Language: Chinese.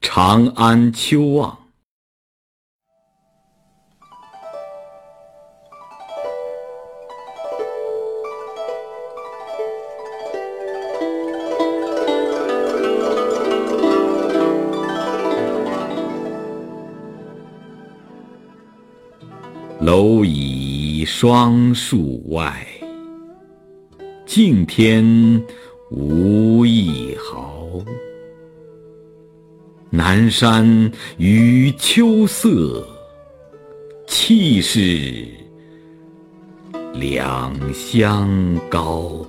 长安秋望。蝼蚁双树外，敬天无一毫。南山与秋色，气势两相高。